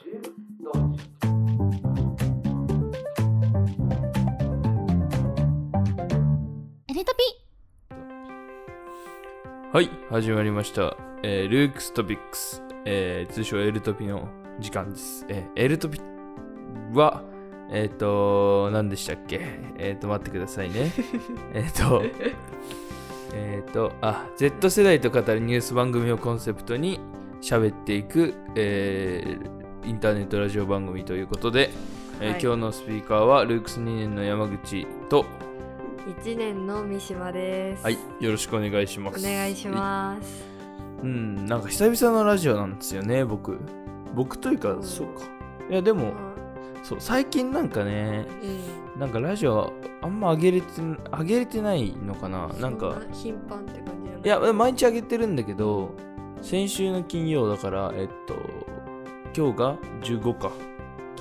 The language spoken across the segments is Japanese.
エリトピはい、始まりました。えールークストピックス、えー通称エルトピの時間です。えーエルトピは、えっ、と、何でしたっけ？えっ、と、待ってくださいね。えっと、えっと、あ、Z 世代と語るニュース番組をコンセプトに喋っていく、えーインターネットラジオ番組ということで、えーはい今日のスピーカーはルークス2年の山口と、1年の三島です。はい、よろしくお願いします。お願いします。うん、なんか久々のラジオなんですよね、僕。僕というか、うんそうか。いや、でも、そう、最近なんかね、うん。なんかラジオあんま上げれて、上げれてないのかななんか、そ頻繁って感じなのいや、毎日上げてるんだけど、先週の金曜だから、えっと、今日が15か。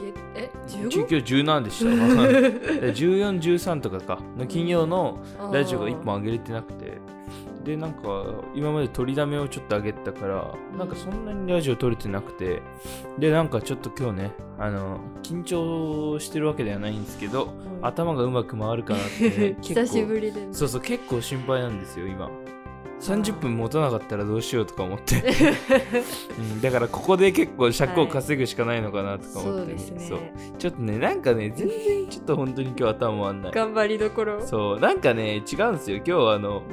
げえ、今 15? 日17でした。で14、13とかか。の金曜のラジオが1本上げれてなくて。で、なんか、今まで取りだめをちょっと上げてたから、なんかそんなにラジオ撮れてなくて、で、なんかちょっと今日ね、あの、緊張してるわけではないんですけど、うん頭がうまく回るかなって、ね、久しぶりでね。そうそう、結構心配なんですよ、今。30分持たなかったらどうしようとか思って、うん、だからここで結構尺を稼ぐしかないのかなとか思って、そうですね。そう。ちょっとねなんかね全然ちょっと本当に今日頭回んない。頑張りどころ。そう。なんかね違うんですよ。今日はあの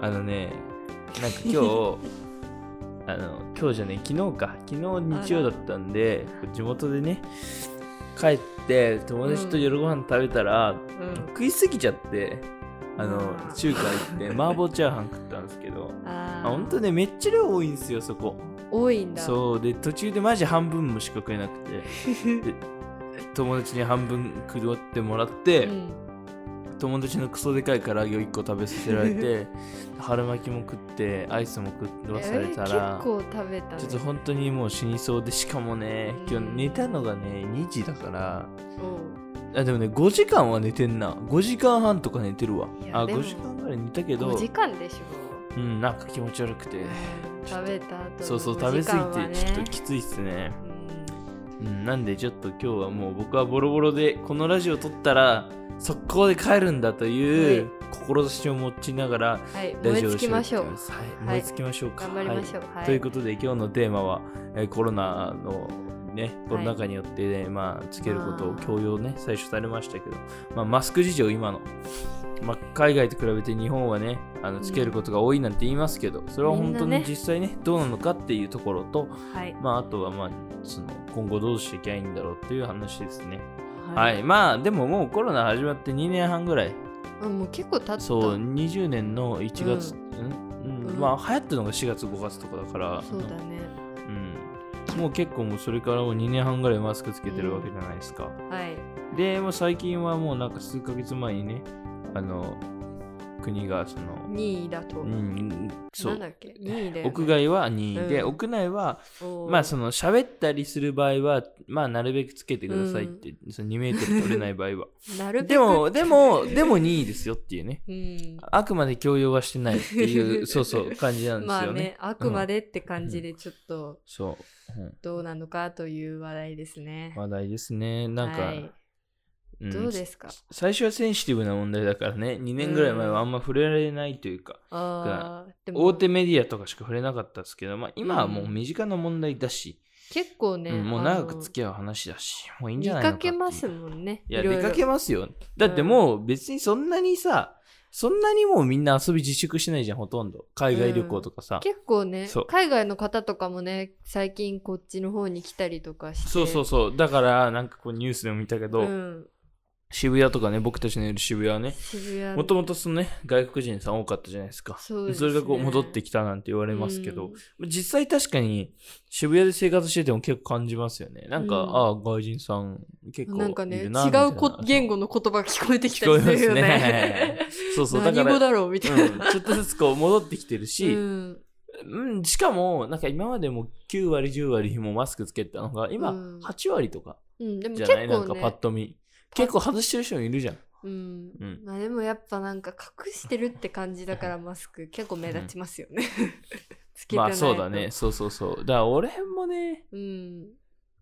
うんあのねなんか今日 あの今日じゃね昨日か。昨日日曜だったんで地元でね帰って友達と夜ご飯食べたら、うん。食いすぎちゃってあの中華行って 麻婆チャーハン食ったんですけどああ本当ねめっちゃ量多いんですよそこ多いんだ。そうで途中でマジ半分もしか食えなくて で友達に半分食ってもらって、うん。友達のクソでかい唐揚げを1個食べさせられて 春巻きも食ってアイスも食わされたら、えー結構食べたね。ちょっと本当にもう死にそうでしかもね今日うん寝たのがね2時だからおうあでもね5時間は寝てんな。5時間半とか寝てるわ。あいやでも。5時間ぐらい寝たけど。5時間でしょ。うんなんか気持ち悪くて。食べた後のそうそう5食べ過ぎてちょっときついっすね。うん。うん、なんでちょっと今日はもう僕はボロボロでこのラジオ撮ったら速攻で帰るんだという志を持ちながらはい、ラジオを燃え尽きましょう。はい、はい燃え尽きましょうか。頑張りましょう。ははいい。ということで今日のテーマは、えーコロナのね、コロナ禍によって、ねまあ、つけることを強要ね、最初されましたけど、まあ、マスク事情今の、まあ、海外と比べて日本はね、あのつけることが多いなんて言いますけど、それは本当に実際ね、どうなのかっていうところと、はい。まあ、あとは、まあ、その今後どうしていけばいいんだろうっていう話ですね。はい、まあ、でももうコロナ始まって2年半ぐらい、あもう結構経った。そう、20年の1月、ううん。うん。うん。まあ、流行ったのが4月、5月とかだから、そうだね。うん、もう結構もうそれからもう2年半ぐらいマスクつけてるわけじゃないですか。はい。で、もう最近はもうなんか数ヶ月前にね、あの、国がその、2位だと。うん、そうなんだ、っけ ?2 位で。屋外は2位で、うん屋内はまあその喋ったりする場合はまあなるべくつけてくださいって、その2メートル取れない場合は なるべく。でもでもでも2位ですよっていうねうん。あくまで強要はしてないっていうそうそう感じなんですよね, まあね、あくまでって感じでちょっとそう、うんどうなのかという話題ですね。話題ですね。なんか、はい。うん。どうですか？最初はセンシティブな問題だからね。2年ぐらい前はあんま触れられないというか、ああ、でも。大手メディアとかしか触れなかったですけど、まあ、今はもう身近な問題だし、結構ね、うんもう長くき付き合う話だしもういいんじ見ゃないのかっていう。かけますもんね。いや、出かけますよ。だってもう別にそんなにさ、そんなにもうみんな遊び自粛しないじゃん、ほとんど。海外旅行とかさ。結構ね海外の方とかもね、最近こっちの方に来たりとかして。そうそうそう。だから、なんかこうニュースでも見たけど、うん、渋谷とかね、僕たちのいる渋谷はね、もともとそのね、外国人さん多かったじゃないですか。そね。れがこう戻ってきたなんて言われますけど、うん。実際確かに渋谷で生活してても結構感じますよね。なんか、うん。ああ、外人さん結構いるなな。んかね、違うこ言語の言葉が聞こえてき聞こえますすたりるよね。ね。そうそう、だ何から、語だろうみたいうん、な。ちょっとずつこう戻ってきてるし、うん。うん、しかも、なんか今までも9割、10割もマスクつけてたのが、今、うん。8割とかうん、でも結じゃない、なんか構ね、パッと見。結構外してる人もいるじゃん。うんうんまあでもやっぱなんか隠してるって感じだからマスク結構目立ちますよね。つけてないとまあそうだね。。そうそうそう。だから俺もね、うん。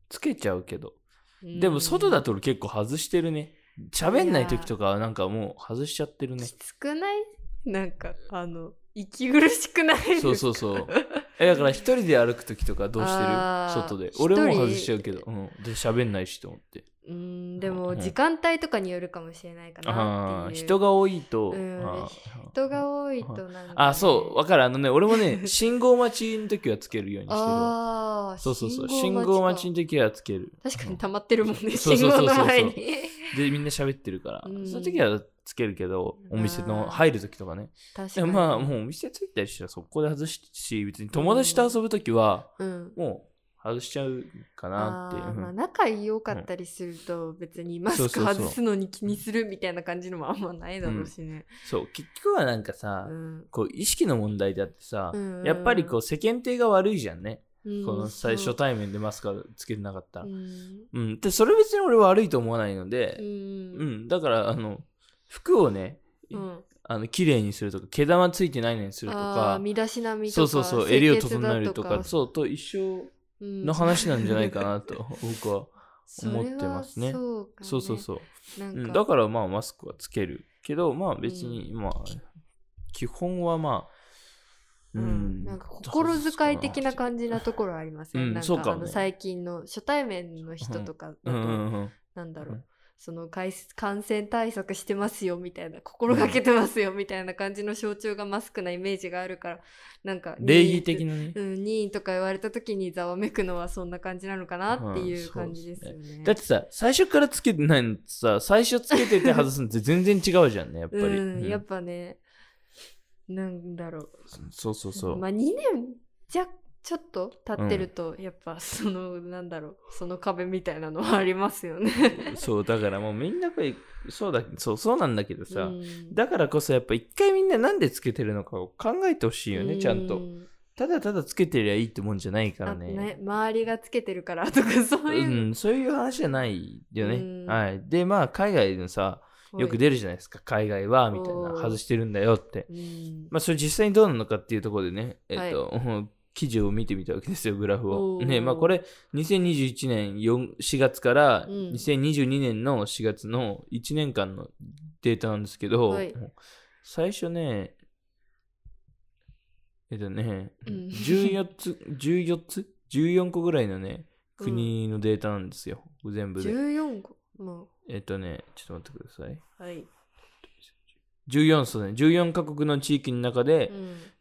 つけちゃうけど。でも外だと俺結構外してるね。喋んない時とかはなんかもう外しちゃってるねき。つくない？なんかあの息苦しくないですか？そうそうそう。えだから一人で歩く時とかどうしてる？あー外で。俺も外しちゃうけど。うん。で、喋んないしと思って。うんでうんも時間帯とかによるかもしれないかあなっていう人が多いと。うんあー人が多いとなんかね、あ、そう、わかる。あのね、俺もね、信号待ちの時はつけるようにしてるわ。ああそうそうそう。信号待ちの時はつける。確かに溜まってるもんねそう信号そうそうそうの前にで、みんな喋ってるから。うん。その時はつけるけど、お店の入る時とかね。確かまあ、もうお店着いたりしたらそこで外すし、別に友達と遊ぶ時は、うん。もう外しちゃうかなって。あーまあ、うん仲良かったりすると別にマスク外すのに気にするみたいな感じのもあんまないだろうしね。そう、結局はなんかさ、うん。こう意識の問題であってさ、うん。やっぱりこう世間体が悪いじゃんね。うんこの最初対面でマスクつけてなかったら。ううん。んで、それ別に俺悪いと思わないのでう、うんん。だから、あの、服をね、うんあの、綺麗にするとか、毛玉ついてないのにするとあかー、身だしなみとかそうそうそう、襟を整えるとか、そう、と一緒うんの話なんじゃないかなと、僕は。思ってますねそうかねそうそうそう。うん、だからまあマスクはつけるけどまあ別に、まあ基本はまあううん。ん、なんか心遣い的な感じなところありますね。うんなんかあの最近の初対面の人とかだと、うんうんうん。なんだろう、うんその感染対策してますよみたいな心がけてますよみたいな感じの象徴がマスクなイメージがあるからなんか礼儀的なね、うん、任意とか言われた時にざわめくのはそんな感じなのかなっていうんう感じですよね。だってさ最初からつけてないのとさ最初つけてて外すのって全然違うじゃんねやっぱり、うん、うん。やっぱねなんだろう。そうそうそう、まあ2年じゃちょっと経ってると、やっぱそのなんだろうその壁みたいなのはありますよね。そうだからもうみんなやっぱりそうだそうそうなんだけどさ、うん。だからこそやっぱ一回みんななんでつけてるのかを考えてほしいよね、ちゃんと。うただただつけてりゃいいってもんじゃないからあね。ね周りがつけてるからとかそういう。う、ん、そういう話じゃないよね。うん。はい。で、まあ、海外のさ、よく出るじゃないですか。海外は、みたいな、外してるんだよって。うんまあ、それ実際にどうなのかっていうところでね、えっと、うん 記事を見てみたわけですよ、グラフを。ね、まあ、これ、2021年4 4月からうん2022年の4月の1年間のデータなんですけど、はい最初ね、えっとね、うん14つ、14つ ?14 個ぐらいのね、国のデータなんですよ、全部で。14個？もえっとね、ちょっと待ってください。うはい、14そうね、14カ国の地域の中で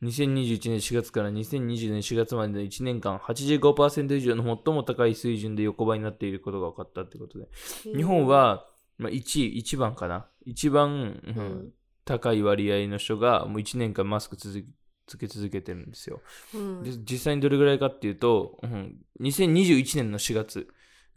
う、ん。2021年4月から2020年4月までの1年間、85%以上の最も高い水準で横ばいになっていることが分かったってことで、日本、は、まあ、1位、1番かな。一番、うんうん。高い割合の人がもう1年間マスク続けつけ続けてるんですよ。うん。で実際にどれぐらいかっていうと、うん、2021年の4月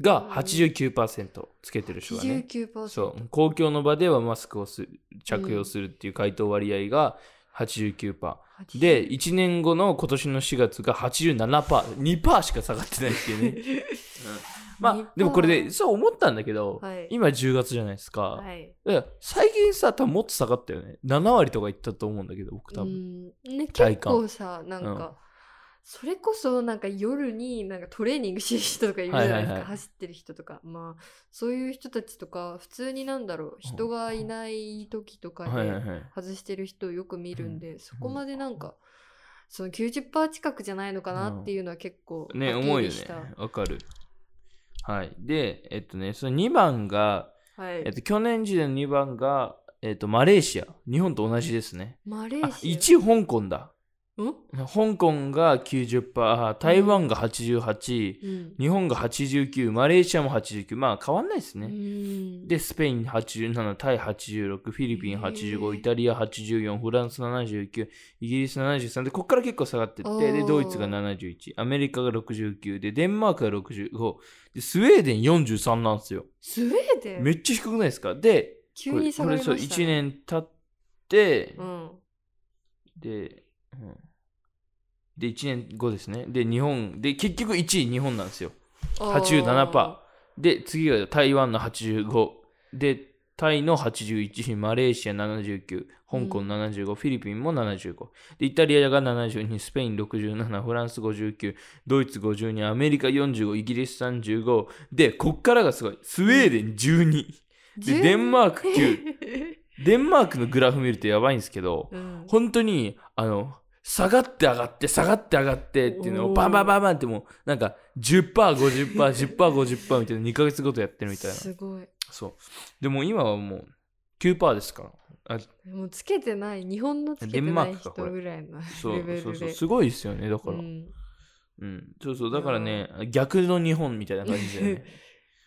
が89%つけてる人がね。89%そう。公共の場ではマスクをす着用するっていう回答割合が89%、で1年後の今年の4月が 87%2% しか下がってないっていうね、まあでもこれでそう思ったんだけど、はい。今10月じゃないですか,、はい。だから最近さ多分もっと下がったよね。7割とかいったと思うんだけど僕多分、うん。ね、結構さなんか、うんそれこそなんか夜になんかトレーニングしてる人とかいるじゃないですか、はいはいはい走ってる人とかまあそういう人たちとか普通になんだろう人がいない時とかではいはいはい外してる人をよく見るんで、そこまでなんかその90%近くじゃないのかなっていうのは結構ね、思うよねりした。わかる。はい。で、えっとね、その2番が、はいえっと、去年時点の2番が、えっと、マレーシア。日本と同じですね。あ、マレーシア1位香港だ。うん？香港が90%、台湾が88、うん。日本が89、マレーシアも89。まあ変わんないですうね。ん。で、スペイン87、タイ86、フィリピンへ85、ーイタリア84、フランス79、イギリス73で、ここから結構下がってって、で、ドイツが71、アメリカが69、で、デンマークが65、で、スウェーデン43なんですよ。スウェーデン？めっちゃ低くないですか？で、急に下がりました、ね、これそう、1年経って、うん。で、うんで、1年後ですね。で、日本、で、結局1位日本なんですよ。87%で、次が台湾の85。で、タイの81、マレーシア79、香港75、フィリピンも75。で、イタリアが72、スペイン67、フランス59、ドイツ52、アメリカ45、イギリス35。で、こっからがすごい。スウェーデン12。で、デンマーク9。デンマークのグラフ見るとやばいんですけど、うん本当に、あの、下がって上がって、下がって上がってっていうのをバンバンバンバンってもう、なんか10%、50%、10%、50%みたいな2ヶ月ごとやってるみたいな。すごいそう。でも今はもう9%ですから。あもうつけてない日本のつけてない人ぐらいのそうレベルでそうそう。すごいですよね。だから。ううん。んそうそう。だからね、逆の日本みたいな感じでね。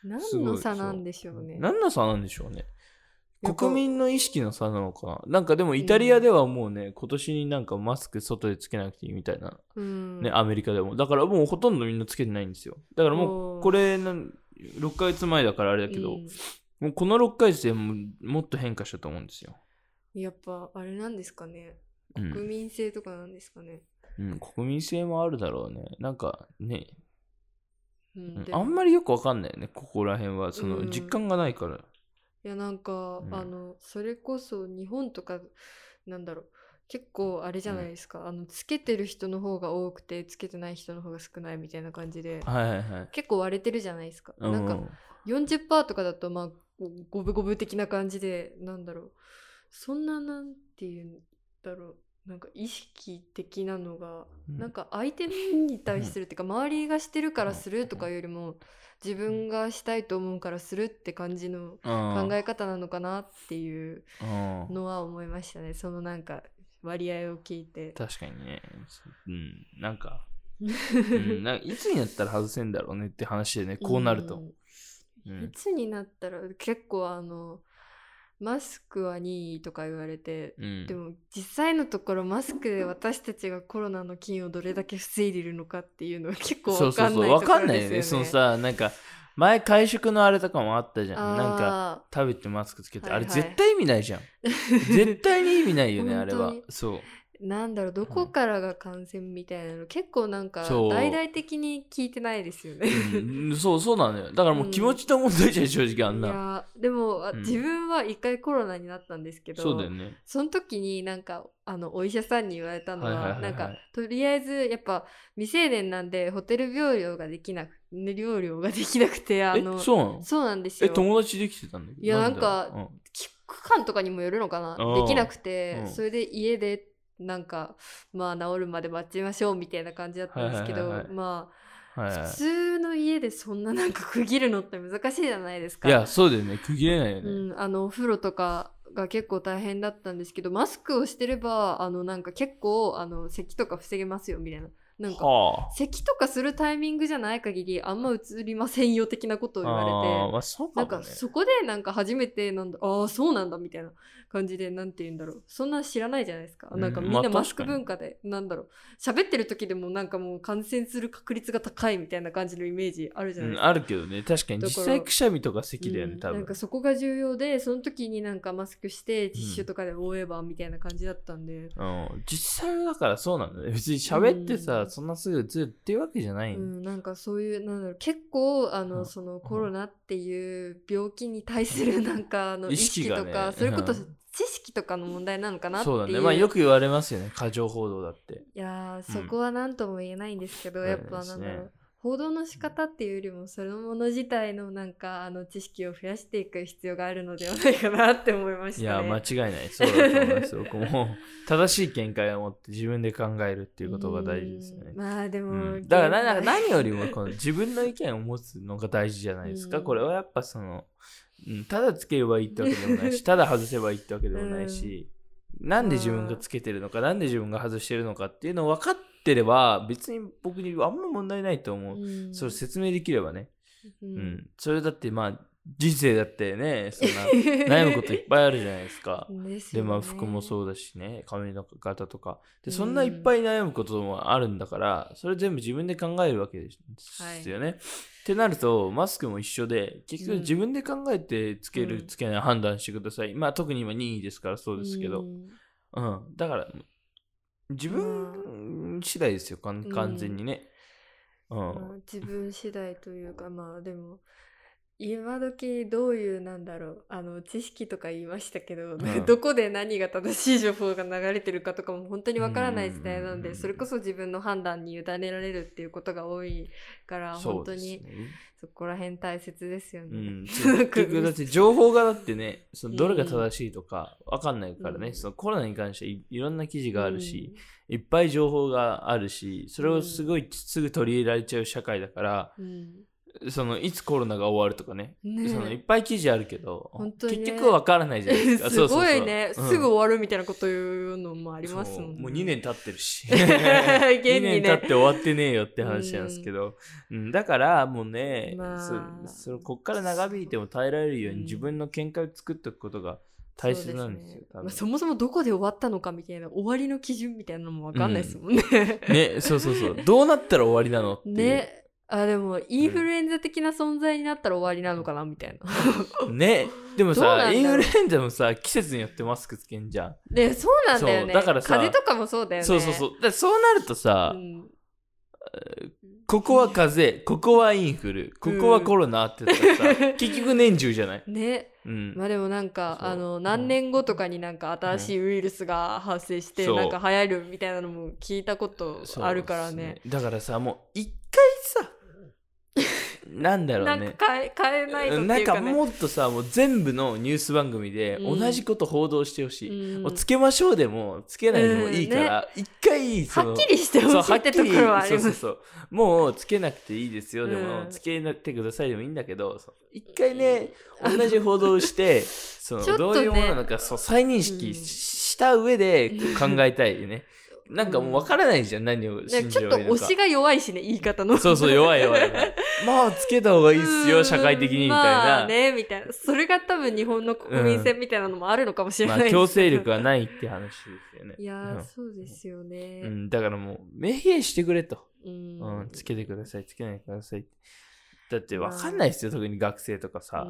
何の差なんでしょうね何の差なんでしょうね。国民の意識の差なのかななんかでもイタリアではもうね、今年になんかマスク外でつけなくていいみたいな。うんね、アメリカでも。だからもうほとんどみんなつけてないんですよ。だからもう、これなん、6ヶ月前だからあれだけど、うんもうこの6ヶ月でもうもっと変化したと思うんですよ。やっぱあれなんですかねうん国民性とかなんですかね、うん、国民性もあるだろうね。なんかね、あんまりよくわかんないよね、ここら辺は。そのうん実感がないから。いやなんか、うん。あのそれこそ日本とかなんだろう結構あれじゃないですか、あのつけてる人の方が多くてつけてない人の方が少ないみたいな感じではいはいはい。結構割れてるじゃないですか、うんなんか40%とかだとまあ五分五分的な感じでなんだろう。そんななんていうんだろう。なんか意識的なのが、うん。なんか相手に対するっていうか周りがしてるからするとかよりも自分がしたいと思うからするって感じの考え方なのかなっていううんのは思いましたねそのなんか割合を聞いて。確かにね。うん。なんか、うん、なんかいつになったら外せんだろうねって話でね、こうなると。んうんいつになったら結構あのマスクは任意とか言われて、うんでも実際のところマスクで私たちがコロナの菌をどれだけ防いでいるのかっていうのは結構わそうそうそう。かんないとこわかんないよね。そのさ、なんか、前会食のあれとかもあったじゃん。なんか、か食べてマスクつけて。はいはいあれ絶対意味ないじゃん。絶対に意味ないよね、あれは。そう。なんだろうどこからが感染みたいなの結構なんか大々的に聞いてないですよね。うん。そうそうなのよ。だからもう気持ちの問題じゃん、正直あんいな。やでも、あうん。自分は一回コロナになったんですけどそうだよね。その時になんかあのお医者さんに言われたのは,、はなんかとりあえずやっぱ未成年なんでホテル療養ができなく療養ができなくてあえ、のそうなの？そうなんですえ、よ友達できてたんだけど？いやだなんかう？ん。期間とかにもよるのかな？できなくて、うん。それで家でなんかまあ治るまで待ちましょうみたいな感じだったんですけど、はいはいはいはいまあはいはい普通の家でそんななんか区切るのって難しいじゃないですか。いや、そうだよね。区切れないよね。うん、あのお風呂とかが結構大変だったんですけどマスクをしてればあのなんか結構あの咳とか防げますよみたいななんかはあ。咳とかするタイミングじゃない限りあんま映りませんよ的なことを言われてまあ、そうかもね。なんかそこでなんか初めてなんだああそうなんだみたいな感じでなんて言うんだろう。そんな知らないじゃないですか、うんなんかみんまあなマスク文化で、なんだろう。喋ってる時でもなんかもう感染する確率が高いみたいな感じのイメージあるじゃうん、ないですか、あるけどね。確かに実際くしゃみとか咳だよね、うん多分。なんか。そこが重要でその時になんかマスクしてティッシュとかで覆えばみたいな感じだったんで、うん、実際はだからそうなんだね。別に喋ってさ、うん。そんなすぐ映るっていうわけじゃない。うん、なんかそういうなんだろう。結構あの、うん。そのコロナっていう病気に対するなんかあの意意識とか、そういうこと、うんとかの問題なのかなっていそううだね。まあよく言われますよね。過剰報道だって。いやそこは何とも言えないんですけど、そうやっぱなんだろう、報道の仕方っていうよりもそのもの自体のなんかあの知識を増やしていく必要があるのではないかなって思いましたね。いや、間違いない。そうだと思いますよ。僕も正しい見解を持って自分で考えるっていうことが大事ですよねうん。まあでも、うんだから 何よりもこの自分の意見を持つのが大事じゃないですか。うんこれはやっぱその、うん、ただつければいいってわけでもないし、ただ外せばいいってわけでもないし、なんで自分がつけてるのか、なんで自分が外してるのかっていうのを分かってれば、別に僕にあんま問題ないと思う。うんそれ説明できればね。ううんん。それだってまあ、人生だってね、そんな悩むこといっぱいあるじゃないですか。で、ですよねまあ服もそうだしね、髪の型とか。で、そんないっぱい悩むこともあるんだから、それ全部自分で考えるわけですよね。ってなると、マスクも一緒で、結局うん自分で考えてつける、うんつけない判断してください。まあ特に今任意ですからそうですけど。うんうん。だから、自分次第ですよ、完完全にね。うん。まあ自分次第というかまあでも今時どういうなんだろう。あの知識とか言いましたけど、ん。どこで何が正しい情報が流れてるかとかも本当にわからない時代なのでそれこそ自分の判断に委ねられるっていうことが多いから本当にそこら辺大切ですよね。うん、だって情報がだってねそのどれが正しいとかわかんないからね、うん。そのコロナに関していいろんな記事があるし、いっぱい情報があるしそれをすごいすぐ取り入れられちゃう社会だから、うん、うんそのいつコロナが終わるとかね。ねえ。そのいっぱい記事あるけど、本当にね。結局わからないじゃないですか。すごいね。すぐ終わるみたいなこと言うのもありますもんね。そう。もう2年経ってるし。現にね。2年経って終わってねえよって話なんですけど、うん。だからもうね、まあ。そそこっから長引いても耐えられるようにうん。自分の見解を作っておくことが大切なんですよそうねまあ、そもそもどこで終わったのかみたいな終わりの基準みたいなのもわかんないですもんね。ねそうそうそうどうなったら終わりなのってね。あでもインフルエンザ的な存在になったら終わりなのかなみたいな。ねでもさインフルエンザもさ季節によってマスクつけんじゃん。でそうなんだよね。だからさ風邪とかもそうだよね。そうそうそう。だそうなるとさ、うん。ここは風邪ここはインフルここはコロナって言ったらさ、結局年中じゃない、ね。うん。まあでもなんかあの何年後とかになんか新しいウイルスが発生してなんか流行るみたいなのも聞いたことあるからね。だからさもう一回さなんだろなうんねか変え変えないとってないんかうかね。もっとさもう全部のニュース番組でうん。同じこと報道してほしい、うん。もうつけましょうでもつけないでもいいから、一回そのはっきりしてほしいってところはあります。そうそうそう。もうつけなくていいですよでも、うん。つけなくてくださいでもいいんだけどそう。一回ね同じ報道をしてそのちょっとねどういうものなのかそう再認識した上で考えたいよね、なんかもう分からないじゃん何をね信ちょっと推しが弱いしね言い方の。そうそう弱い弱い まあつけた方がいいっすうんよ社会的にみたいな、まあねみたいな。それが多分日本の国民性みたいなのもあるのかもしれまあないですけど強制力がないって話ですよね。いやー、そうですようね。ん、だからもう明言してくれと、うん。うん、つけてくださいつけないでください。だって分かんないですよ特に学生とかさ、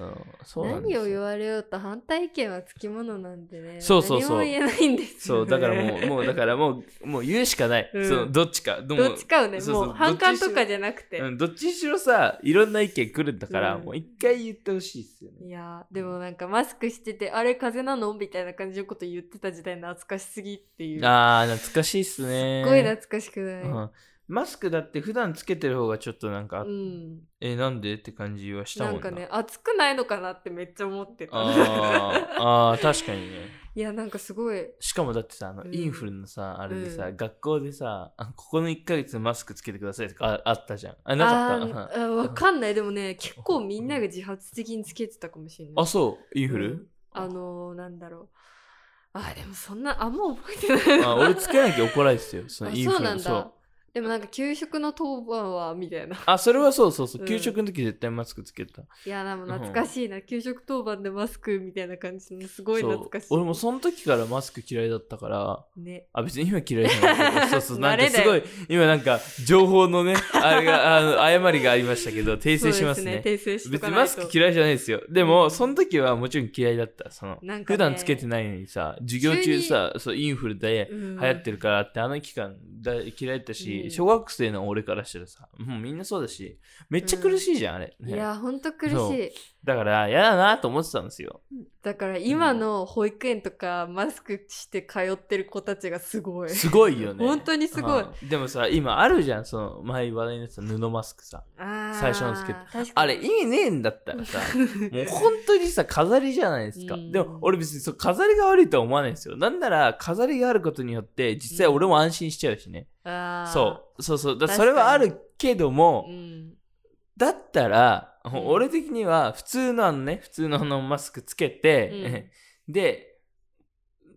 うん。何を言われようと反対意見はつきものなんでね。そうそうそう。何も言えないんですよ、ね。そうだからもうもうだからもうもう言うしかない、うん。そのどっちか。どどっちかをね、もう反感とかじゃなくて。うん、どっちにしろさいろんな意見来るんだから、うん。もう一回言ってほしいですよね。いやーでもなんかマスクしてて、あれ風邪なの？みたいな感じのこと言ってた時代懐かしすぎっていう。あー懐かしいっすね。すっごい懐かしくない。うんマスクだって普段つけてる方がちょっとなんか、うん。えなんでって感じはしたもんななんかね、暑くないのかなってめっちゃ思ってた。あーあー確かにね いや、なんかすごい。しかもだってさあの、うんインフルのさあれでさ、うん学校でさあここの1ヶ月マスクつけてくださいとかああったじゃんあなかった？わかんない。でもね、結構みんなが自発的につけてたかもしれない。あそう？インフル、うんあのー、なんだろう。あ、でもそんな、あんま覚えてないな。あ俺つけなきゃ怒られてたよそのあインフルそうなんだそう。でもなんか給食の当番はみたいな。あそれはそうそうそう、うん。給食の時絶対マスクつけたいや、でも懐かしいな。給食当番でマスクみたいな感じのすごい懐かしい。俺もその時からマスク嫌いだったから。ね。あ別に今嫌いじゃない。そうそう。なんかすごい今なんか情報のねあれがあの誤りがありましたけど訂正しますね。すね。訂正しと別にマスク嫌いじゃないですよ。でもその時はもちろん嫌いだった。その、ね。普段つけてないのにさ授業中さそうインフルでうん。流行ってるからってあの期間だ嫌いだったし、うん。小学生の俺からしたらさもうみんなそうだしめっちゃ苦しいじゃん、あれ、ね。いや、ほんと苦しい。だから嫌だなと思ってたんですよ。だから今の保育園とかマスクして通ってる子たちがすごい。すごいよね。本当にすごい。うん。でもさ今あるじゃん。その前話題になってた布マスクさ。最初のつけて。あれ意味ねえんだったらさ もう本当にさ飾りじゃないですか、うん。でも俺別にそう飾りが悪いとは思わないんですよ。なんなら飾りがあることによって実際俺も安心しちゃうしね、そう。そうそう。だそれはあるけども、うん。だったら、ん俺的には普通のあのね普通のあのマスクつけて、で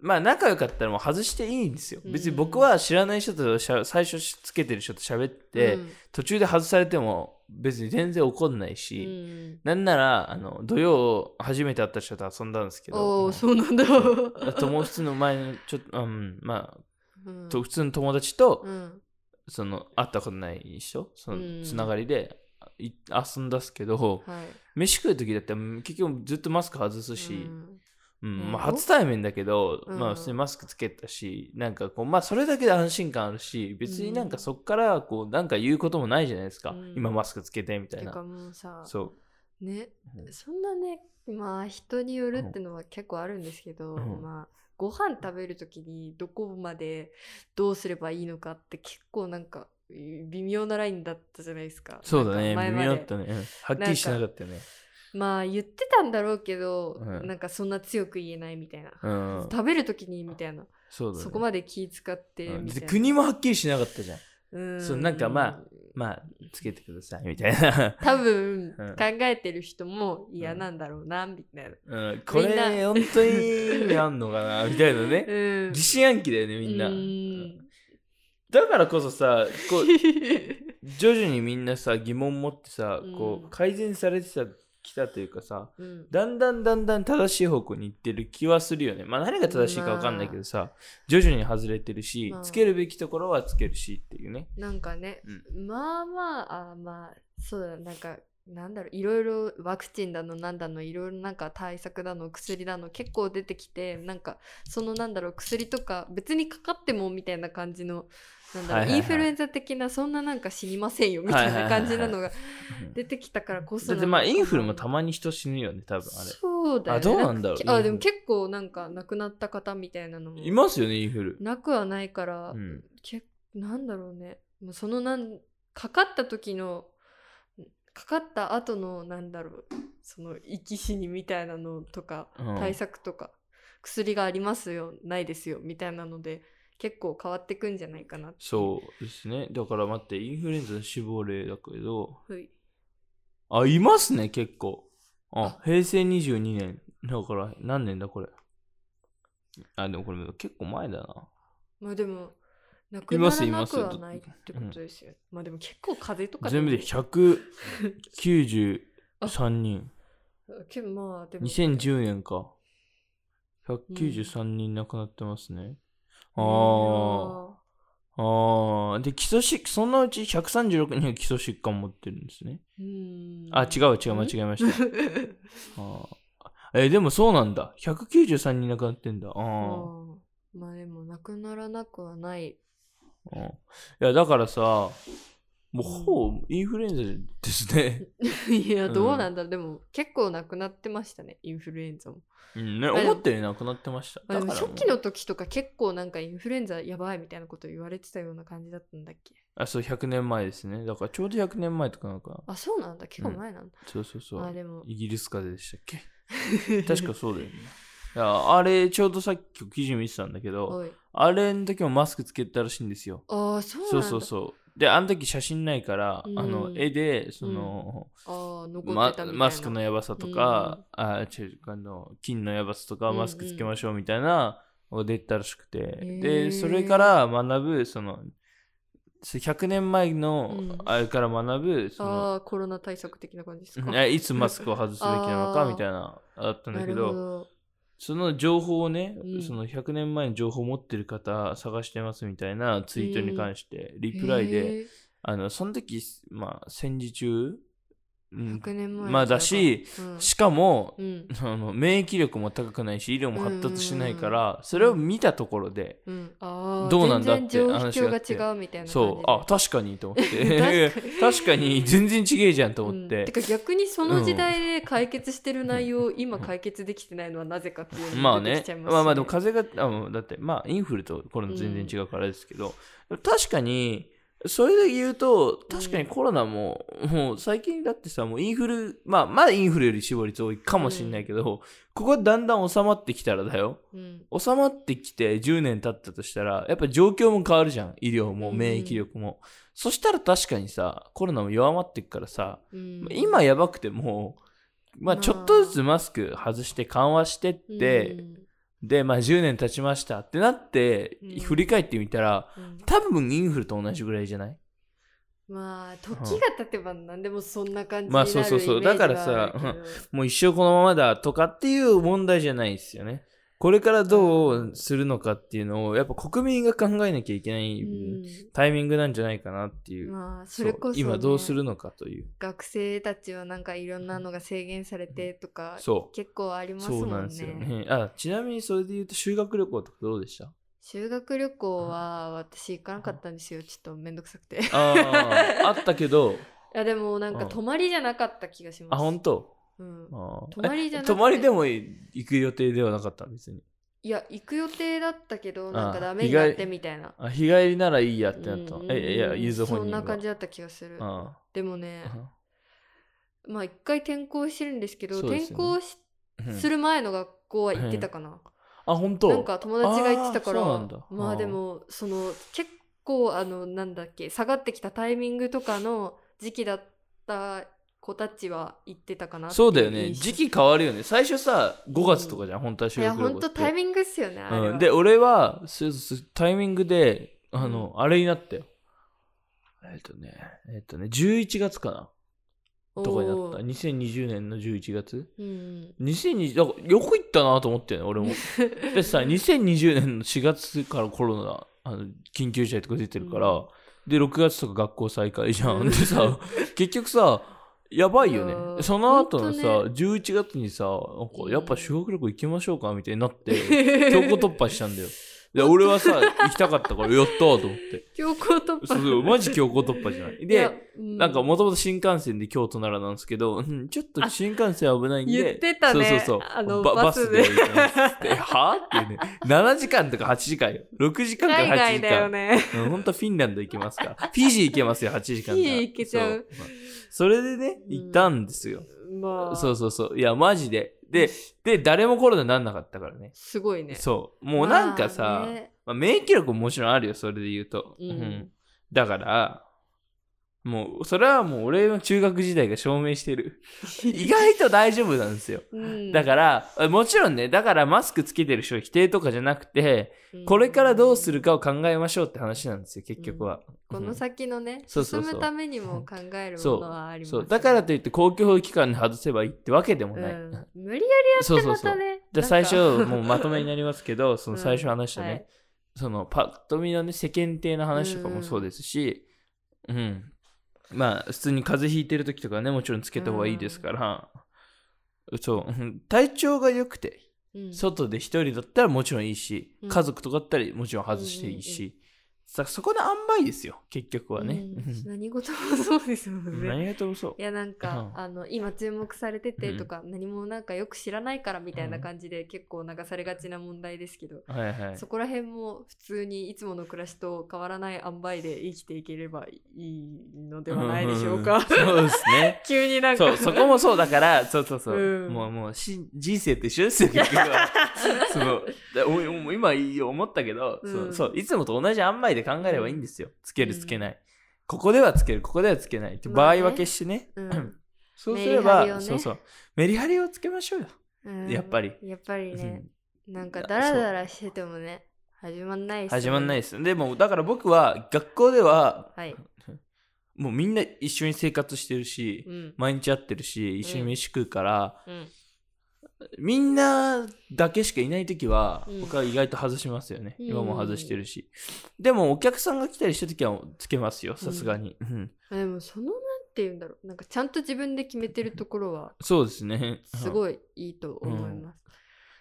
まあ仲良かったらもう外していいんですよ。別に僕は知らない人としゃ最初つけてる人と喋って、うん。途中で外されても別に全然怒んないうし、ん、なんならあの土曜初めて会った人と遊んだんですけおど、おそうなんだ。友普通の前のちょっと、うん、まうん。あと普通の友達と、うん。その会ったことない人そうん。のつながりで、い遊んだっすけど、はい。飯食う時だってうん結局ずっとマスク外すし、うん。うんうん。まあ、初対面だけど、うん。まあ普通にマスクつけたしなんかこうまあそれだけで安心感あるし別になんかそっからこうなんか言うこともないじゃないですか、うん。今マスクつけてみたいな。てかもうさ、そう。ねうん。そんなねまあ人によるってのは結構あるんですけど、うん。まあご飯食べる時にどこまでどうすればいいのかって結構なんかえー微妙なラインだったじゃないですかそうだね。微妙だったね。うんはっきりしなかったよね。まあ言ってたんだろうけど、うんなんかそんな強く言えないみたいな、うん。食べる時にみたいなそうだね。そこまで気使ってみたいな、国もはっきりしなかったじゃん。うんそうなんかまあまあ、つけてくださいみたいな。多分うん考えてる人も嫌なんだろうなみたいな、うん、これ、本当に意味あんのかなみたいなね。うん疑心暗鬼だよね、みんな。うんだからこそさ、こう、徐々にみんなさ、疑問持ってさ、こう改善されてた、きたというかさ、うんだんだんだんだん正しい方向に行ってる気はするよね。まあ何が正しいかわかんないけどさ、徐々に外れてるしま、あつけるべきところはつけるしっていうね。なんかね、うまあまああまあそうだなんかなんだろういろいろワクチンだのなんだのいろいろなんか対策だの薬だの結構出てきてなんかそのなんだろう薬とか別にかかってもみたいな感じのなんだろう、はいはいはい。インフルエンザ的なそんななんか死にませんよみたいな感じなのがうん 出てきたからこそだってまあインフルもたまに人死ぬよね、多分あれ。そうだよね。あどうなんだろうかあでも結構なんか亡くなった方みたいなのも。いますよね、インフル。なくはないから、うん。けなんだろうね。もうそのなんかかった時のかかった後のなんだろうその生き死にみたいなのとか、うん。対策とか薬がありますよないですよみたいなので結構変わってくんじゃないかなってそうですね。だから待って、インフルエンザの死亡例だけど、ういあ、いますね、結構。ああ、平成22年。だから、何年だ、これ。あ、でもこれ結構前だな。まあでもなくいならますいますなくはないってことですよ、まあでも結構風邪とか全部で193人。けまあでも2010年か。193人亡くなってますね。あああ。ああ。で、基礎疾そのうち136人が基礎疾患持ってるんですね。うんあ、違う違う、間違えました。あーえ、でもそうなんだ。193人亡くなってんだ。あーあーまあでもなくならなくはないうんいや、だからさ、もうほぼインフルエンザですね。いや、うんどうなんだ？ろう、でも結構なくなってましたね、インフルエンザも。うんね、思ったよりなくなってました。初期の時とか結構なんかインフルエンザやばいみたいなこと言われてたような感じだったんだっけ？あ、そう、100年前ですね。だからちょうど100年前とかなんかな。あ、そうなんだ、結構前なんだ。そうそうそう。あでもイギリス風邪でしたっけ？確かそうだよね。いや、あれ、ちょうどさっき記事見てたんだけど、あれの時もマスクつけてたらしいんですよ。ああ、そうなんだ。そうそうそう。で、あの時写真ないから、うん。あの、絵で、その、ああ、残っまてたみたいな。マスクのやばさとか、あ違うあの金のやばさとかうんうん。マスクつけましょうみたいなのが出てたらしくて、ー。でそれから学ぶそのそう100年前のうん。あれから学ぶその、ああ、コロナ対策的な感じですか。えいつマスクを外すべきなのか みたいなだったんだけど。その情報をね、うん。その100年前の情報を持ってる方探してますみたいなツイートに関してリプライで、あのその時まあ戦時中、うん100年前まあだし、うん。しかも、うん、あの免疫力も高くないし医療も発達してないから、それを見たところで、うん、ああ、どうなんだって話が違うみたいな。そう。あ確かにと思って。確かに。全然違えじゃんと思って。うん、て、か逆にその時代で解決してる内容を今解決できてないのはなぜかっていうのも出てまあねきちゃいますしまあまあでも風邪があだってまあインフルとコロナ全然違うからですけど、確かにそれで言うと確かにコロナも、もう最近だってさもうインフルまあまだインフルより死亡率多いかもしれないけど、ここだんだん収まってきたらだよ。うん。収まってきて10年経ったとしたらやっぱ状況も変わるじゃん。医療もうん。免疫力も、そしたら確かにさコロナも弱まってくからさ、うん。今やばくてもまあまあちょっとずつマスク外して緩和してって、でまあ10年経ちました。ってなって、うん。振り返ってみたらうん。うん多分インフルと同じぐらいじゃない？まあ時が経てば何でもそんな感じになるまあそうそうそう。だからさもう一生このままだとかっていう問題じゃないですよねこれからどうするのかっていうのをやっぱ国民が考えなきゃいけない、うん。タイミングなんじゃないかなっていう。まあそれこそ、ね、今どうするのかという。学生たちはなんかいろんなのが制限されてとかそう。結構ありますそうもんね。なんですよね。あ、ちなみにそれで言うと修学旅行とかどうでした？修学旅行は私行かなかったんですよ。ちょっとめんどくさくて。いああ、あったけど、やでもなんかうん。泊まりじゃなかった気がします。あ、本当？うん、泊まりじゃなくて。え泊まりでも行く予定ではなかった別に。いや行く予定だったけどなんかあダメになってみたいな。あ日帰りならいいやってなった。え、いや、ゆず本人が。そんな感じだった気がする。あでもねあまあ一回転校してるんですけどね。転校しうんする前の学校は行ってたかな、あ、本当？なんか友達が行ってたからまあでもその結構あのなんだっけ下がってきたタイミングとかの時期だった子たちは行ってたかなそうだよね。時期変わるよね。最初さ、5月とかじゃん、本当は修いや学旅行って。ほんとタイミングっすよねあれは、うん、で、俺は、タイミングで、あの、あれになったよ。えっとね、えっとね、11月かな。とかになった。おー2020年の11月うん2020だからよく行ったなと思ってね俺も でさ2020年の4月からコロナあの緊急事態とか出てるから、うんで6月とか学校再開じゃん、うんでさ 結局さやばいよね。その後のさ、ほんと11月にさなんうん。かやっぱ修学旅行行きましょうかみたいになって 強行突破したんだよ。で俺はさ行きたかったからやったーと思って。強行突破。そうそうマジ強行突破じゃない。でうなんかもともと新幹線で京都奈良なんですけど、うんちょっと新幹線危ないんで。言ってたね。そうそうそう。あのババスで。で。はってね。7時間とか8時間よ。6時間か8時間。海外だよね。うん、本当フィンランド行けますから。フィジー行けますよ、8時間フィジー行けちゃう。そそれでね、行ったんですよ。まあそうそうそう。いや、マジで。で、で、誰もコロナになんなかったからね。すごいねそう。もうなんかさ、まあねまあ、免疫力ももちろんあるよ、それで言うと。うんだから、もう、それはもう俺の中学時代が証明してる。意外と大丈夫なんですよ。うんだから、もちろんね、だからマスクつけてる人否定とかじゃなくて、うんこれからどうするかを考えましょうって話なんですよ、結局は。この先のね、進むためにも考えるものはありますそう。だからといって公共機関で外せばいいってわけでもない。うん無理やそうそうそうりまた。ねでなんか最初、もうまとめになりますけど、その最初話したね、はいそのパッと見のね、世間体の話とかもそうですし、うん。まあ、普通に風邪ひいてる時とかね、もちろんつけた方がいいですから、そう。うん、体調が良くて、うん。外で一人だったらもちろんいいし、うん。家族とかだったらもちろん外していいし、さそこの塩梅ですよ、結局はね。うん何事もそうですもうんんね。何がともそうい。やなんか、うんあの今注目されててとか、何もなんかよく知らないからみたいな感じで結構流されがちな問題ですけど、はいはい。そこら辺も普通にいつもの暮らしと変わらない塩梅で生きていければいいのではないでしょうか。んそうですね。急になんかそう、そこもそうだから、そうそうそう。うんもう、もうし、人生と一緒ですよ、結局は。その、だおお今思ったけど、うんそう、そう、いつもと同じ塩梅で考えればいいんですよ。つける、つけない。ここではつける、ここではつけないって、まあね場合分けしてね。うん そうすれば、ねそうそう。メリハリをつけましょうよ。うんやっぱりやっぱりね、なんかいやダラダラしててもね始まんないっすよね始まんないです。でも、だから僕は、学校では、はい、もうみんな一緒に生活してるし、うん毎日会ってるし、一緒に飯食うから、うん、みんなだけしかいないときは、うん僕は意外と外しますよね。うん今も外してるし。でも、お客さんが来たりしたときはつけますよ、さすがに。うんあでもそのなんて言うんだろうなんかちゃんと自分で決めてるところはそうですね。い。すごいいいと思います、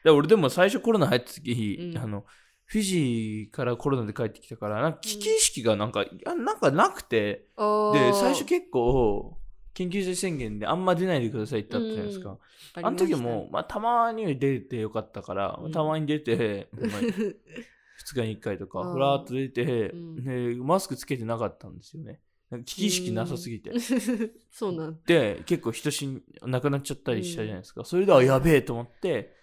で俺でも最初コロナ入ったとき、うんあの、フィジーからコロナで帰ってきたから、なんか危機意識がなんか、いやなんかなくて、で、最初結構、緊急事態宣言であんま出ないでくださいってあったじゃないですか。うんあの時も、まあ、たまには出てよかったから、うんたまに出て、まあした2日に1回とか、ふらーっと出て、マスクつけてなかったんですよね。危機意識なさすぎて。そうなんで、結構人死ん亡くなっちゃったりしたじゃないですか。それではやべえと思って、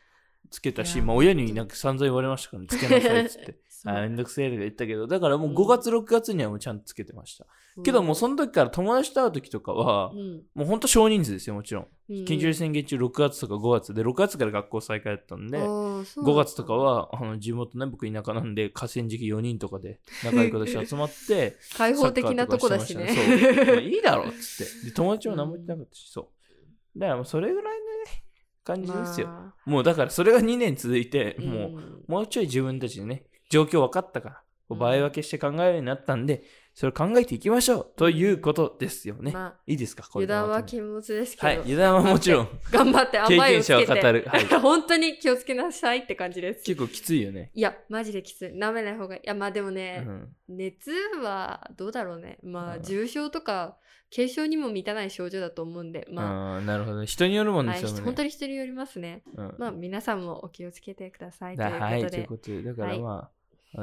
つけたし、まあ親になんか散々言われましたから、ね、つけなさいっつって。あーめんどくせえとか言ったけど、だからもううん。5月、6月にはもうちゃんとつけてました。けどもうその時から友達と会う時とかは、うん。もうほんと少人数ですよ、もちろん。うん。緊急事態宣言中6月とか5月で、6月から学校再開だったんで、あーそうなん5だ月とかはあの地元ね僕田舎なんで河川敷4人とかで仲良い子たち集まって 開放的なとこだしね。そう。まあいいだろうっつって。で友達も何も言ってなかったし、そう。だからもうそれぐらいのね感じですよ、まもうだからそれが2年続いて、あもううんもうちょい自分たちでね状況分かったから合分けして考えるようになったんでそれを考えていきましょうということですよね、まあいいですか？これ油断は禁物ですけど、はい油断はもちろん。頑張って甘いを経験つけて。者は語る、はい、本当に気をつけなさいって感じです。結構きついよね、いやマジできつい。舐めない方がいい。いやまあでもうね、ん。熱はどうだろうね。まあうん。重症とか軽症にも満たない症状だと思うんでまうん、なるほどね。人によるもあ、はい、んですよね。本当に人によりますね。うん。まあ皆さんもお気をつけてくださいというだはい、ことで、ということで、だからはい。まあ、あの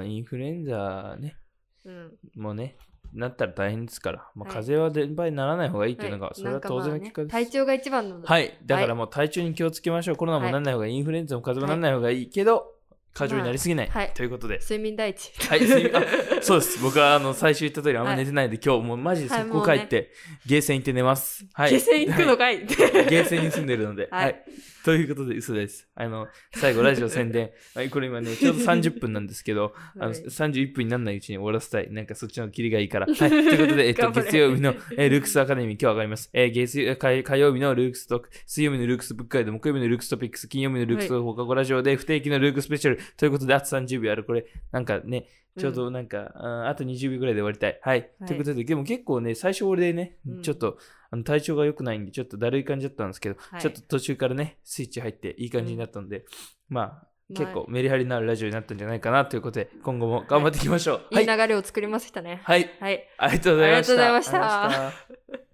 インフルエンザね、うん。もうね、なったら大変ですから、まあ、はい。風邪は連敗にならない方がいいっていうのが、はい。それは当然の結果です。ね体調が一番のはい、だからはい。もう体調に気をつけましょう。コロナもはい。ならない方がいい、インフルエンザも風邪もならない方がいいけど、過剰になりすぎない。はい。ということで。睡眠第一はい、すみあそうです。僕はあの 最初言った通りあんま寝てないんで、今日もうマジで速攻帰って、ゲーセン行って寝ます。はい。下船行くのかい、ゲーセンに住んでるので。ははいい。ということで、嘘です。あの、最後、ラジオ宣伝。はいこれ今ね、ちょうど30分なんですけど、あのはい31分にならないうちに終わらせたい。なんかそっちの切りがいいから。はい。ということで、えっと、月曜日の、えールークスアカデミー、今日上がります。えー月曜火火曜日のルークストーク、水曜日のルークスブックガイド、木曜日のルークストピックス、金曜日のルークス放課後ラジオで、不定期のルークスペシャル。ということで、あと30秒ある。これ、なんかね、ちょうどなんか、ああと20秒ぐらいで終わりたい。はい。はいということで、でも結構ね、最初俺ね、うんちょっと、あの体調が良くないんで、ちょっとだるい感じだったんですけど、はいちょっと途中からね、スイッチ入っていい感じになったので、まあ、まあ結構メリハリのあるラジオになったんじゃないかなということで、今後も頑張っていきましょう。はいい。い流れを作りましたねはい。はい。ありがとうございましたありがとうございました